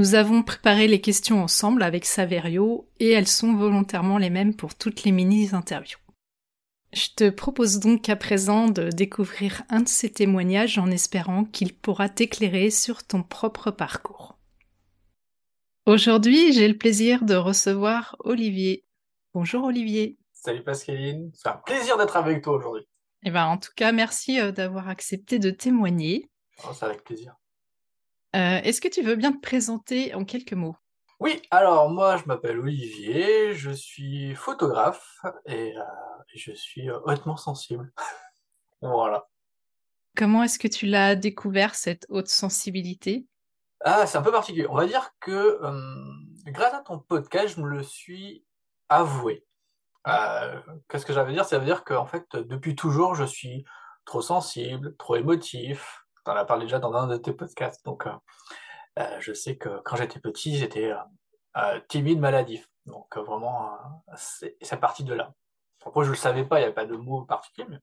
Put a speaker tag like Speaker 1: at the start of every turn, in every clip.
Speaker 1: Nous avons préparé les questions ensemble avec Saverio et elles sont volontairement les mêmes pour toutes les mini-interviews. Je te propose donc à présent de découvrir un de ces témoignages en espérant qu'il pourra t'éclairer sur ton propre parcours. Aujourd'hui, j'ai le plaisir de recevoir Olivier. Bonjour Olivier.
Speaker 2: Salut Pascaline, c'est un plaisir d'être avec toi aujourd'hui.
Speaker 1: Eh ben, en tout cas, merci euh, d'avoir accepté de témoigner.
Speaker 2: Oh, c'est avec plaisir.
Speaker 1: Euh, est-ce que tu veux bien te présenter en quelques mots?
Speaker 2: Oui, alors moi je m'appelle Olivier, je suis photographe et euh, je suis euh, hautement sensible. voilà.
Speaker 1: Comment est-ce que tu l'as découvert, cette haute sensibilité?
Speaker 2: Ah, c'est un peu particulier. On va dire que grâce à ton podcast, je me le suis avoué. Qu'est-ce que ça veut dire? Ça veut dire qu'en fait, depuis toujours, je suis trop sensible, trop émotif, en as parlé déjà dans un de tes podcasts. Donc, euh, euh, je sais que quand j'étais petit, j'étais euh, timide, maladif. Donc, vraiment, c'est parti de là. Après, je le savais pas, il n'y a pas de mot particulier, mais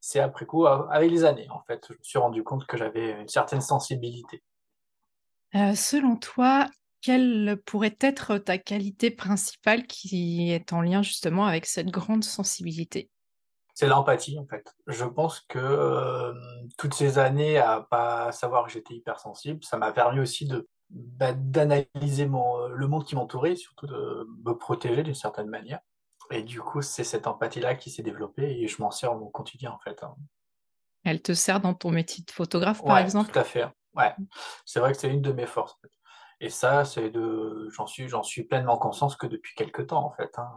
Speaker 2: c'est après coup, avec les années, en fait, je me suis rendu compte que j'avais une certaine sensibilité.
Speaker 1: selon toi, quelle pourrait être ta qualité principale qui est en lien justement avec cette grande sensibilité?
Speaker 2: C'est l'empathie en fait. Je pense que euh, toutes ces années à pas savoir que j'étais hypersensible, ça m'a permis aussi de bah, d'analyser mon le monde qui m'entourait, surtout de me protéger d'une certaine manière. Et du coup, c'est cette empathie-là qui s'est développée et je m'en sers au quotidien en fait. Hein.
Speaker 1: Elle te sert dans ton métier de photographe, par exemple?
Speaker 2: Tout à fait. Ouais, c'est vrai que c'est une de mes forces. Et ça, c'est de, j'en suis, j'en suis pleinement conscience que depuis quelques temps en fait. Hein.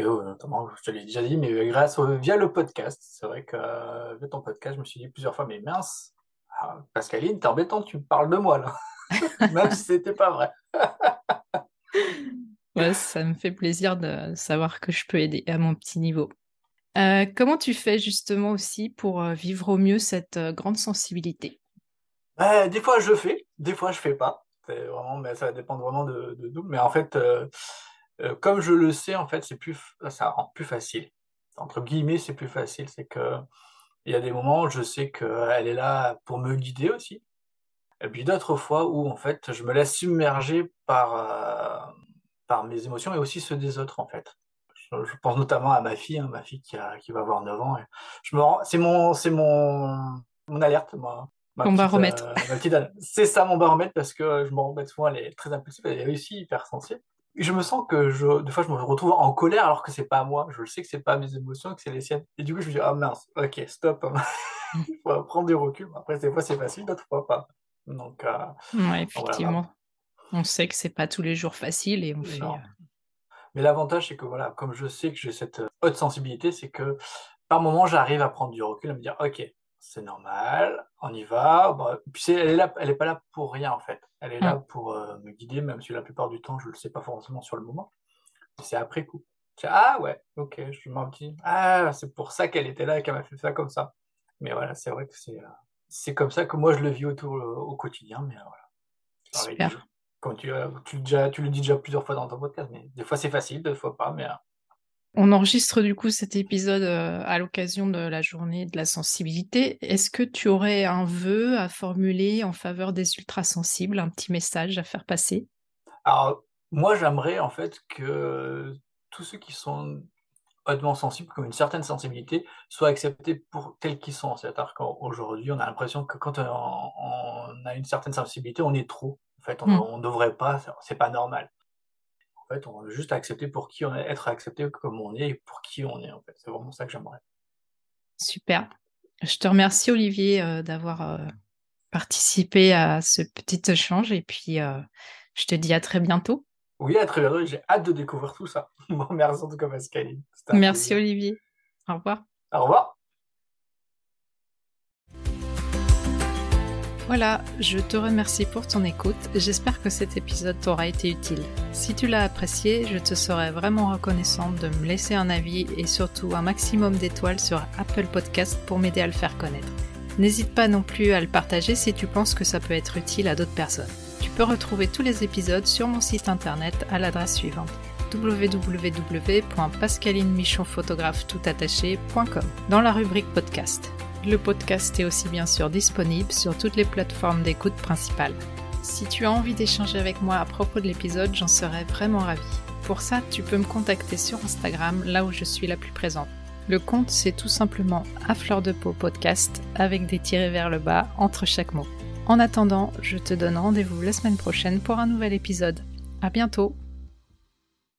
Speaker 2: Et notamment, je te l'ai déjà dit, mais grâce au, via le podcast, c'est vrai que euh, via ton podcast, je me suis dit plusieurs fois, mais mince, ah, Pascaline, t'es embêtant, tu me parles de moi là, même si c'était pas vrai.
Speaker 1: ouais, ça me fait plaisir de savoir que je peux aider à mon petit niveau. Euh, comment tu fais justement aussi pour euh, vivre au mieux cette grande sensibilité?
Speaker 2: Bah, Des fois je fais, des fois je fais pas. Vraiment, mais ça dépend vraiment de, de, Mais en fait, euh, comme je le sais, en fait, c'est plus, ça rend plus facile. Entre guillemets, c'est plus facile. C'est que il y a des moments, où je sais qu'elle est là pour me guider aussi. Et puis d'autres fois où, en fait, je me laisse submerger par, euh, par mes émotions et aussi ceux des autres, en fait. Je, pense notamment à ma fille, hein, ma fille qui, a, qui va avoir 9 ans. Et je me c'est mon, c'est mon, mon alerte, moi.
Speaker 1: Mon baromètre.
Speaker 2: Euh, c'est ça mon baromètre parce que je me rends souvent, elle est très impulsive, elle est aussi hypersensible je me sens que je, des fois, je me retrouve en colère alors que c'est pas moi. Je sais que c'est pas mes émotions, que c'est les siennes. Et du coup, je me dis, ah mince, ok, stop. Il faut prendre du recul. Après, des fois, c'est facile, d'autres fois pas. Donc,
Speaker 1: euh, ouais, effectivement. On sait que c'est pas tous les jours facile et on fait. Euh,
Speaker 2: Mais l'avantage, c'est que voilà, comme je sais que j'ai cette haute sensibilité, c'est que par moment, j'arrive à prendre du recul, à me dire, ok, c'est normal, on y va. puis elle est là, elle est pas là pour rien en fait. Elle est là mm. pour euh, me guider, même si la plupart du temps je le sais pas forcément sur le moment. C'est après coup. Ah ouais, ok, je m'en dis ah c'est pour ça qu'elle était là et qu'elle m'a fait ça comme ça. Mais voilà, c'est vrai que c'est euh, c'est comme ça que moi je le vis autour euh, au quotidien. Mais voilà.
Speaker 1: Super.
Speaker 2: Comme tu, tu, déjà, tu le dis déjà plusieurs fois dans ton podcast, mais des fois c'est facile, des fois pas, mais
Speaker 1: On enregistre du coup cet épisode euh, à l'occasion de la journée de la sensibilité. Est-ce que tu aurais un vœu à formuler en faveur des ultrasensibles, un petit message à faire passer?
Speaker 2: Alors, moi, j'aimerais en fait que tous ceux qui sont hautement sensibles, qui ont une certaine sensibilité, soient acceptés pour tels qu'ils sont. C'est-à-dire qu'aujourd'hui, on a l'impression que quand on, a une certaine sensibilité, on est trop. En fait, on ne mmh. devrait pas, c'est pas normal. En fait, on veut juste accepter pour qui on est, être accepté comme on est et pour qui on est. En fait, c'est vraiment ça que j'aimerais.
Speaker 1: Super. Je te remercie Olivier euh, d'avoir euh, participé à ce petit échange et puis euh, je te dis à très bientôt.
Speaker 2: Oui, à très bientôt. J'ai hâte de découvrir tout ça. Merci en tout cas, Pascaline.
Speaker 1: Merci, Olivier. Au revoir.
Speaker 2: Au revoir.
Speaker 1: Voilà, je te remercie pour ton écoute. J'espère que cet épisode t'aura été utile. Si tu l'as apprécié, je te serais vraiment reconnaissante de me laisser un avis et surtout un maximum d'étoiles sur Apple Podcast pour m'aider à le faire connaître. N'hésite pas non plus à le partager si tu penses que ça peut être utile à d'autres personnes. Tu peux retrouver tous les épisodes sur mon site internet à l'adresse suivante www.pascalineMichonphotographe.com dans la rubrique podcast. Le podcast est aussi bien sûr disponible sur toutes les plateformes d'écoute principales. Si tu as envie d'échanger avec moi à propos de l'épisode, j'en serais vraiment ravie. Pour ça, tu peux me contacter sur Instagram, là où je suis la plus présente. Le compte, c'est tout simplement à fleur de peau podcast avec des tirés vers le bas entre chaque mot. En attendant, je te donne rendez-vous la semaine prochaine pour un nouvel épisode. À bientôt!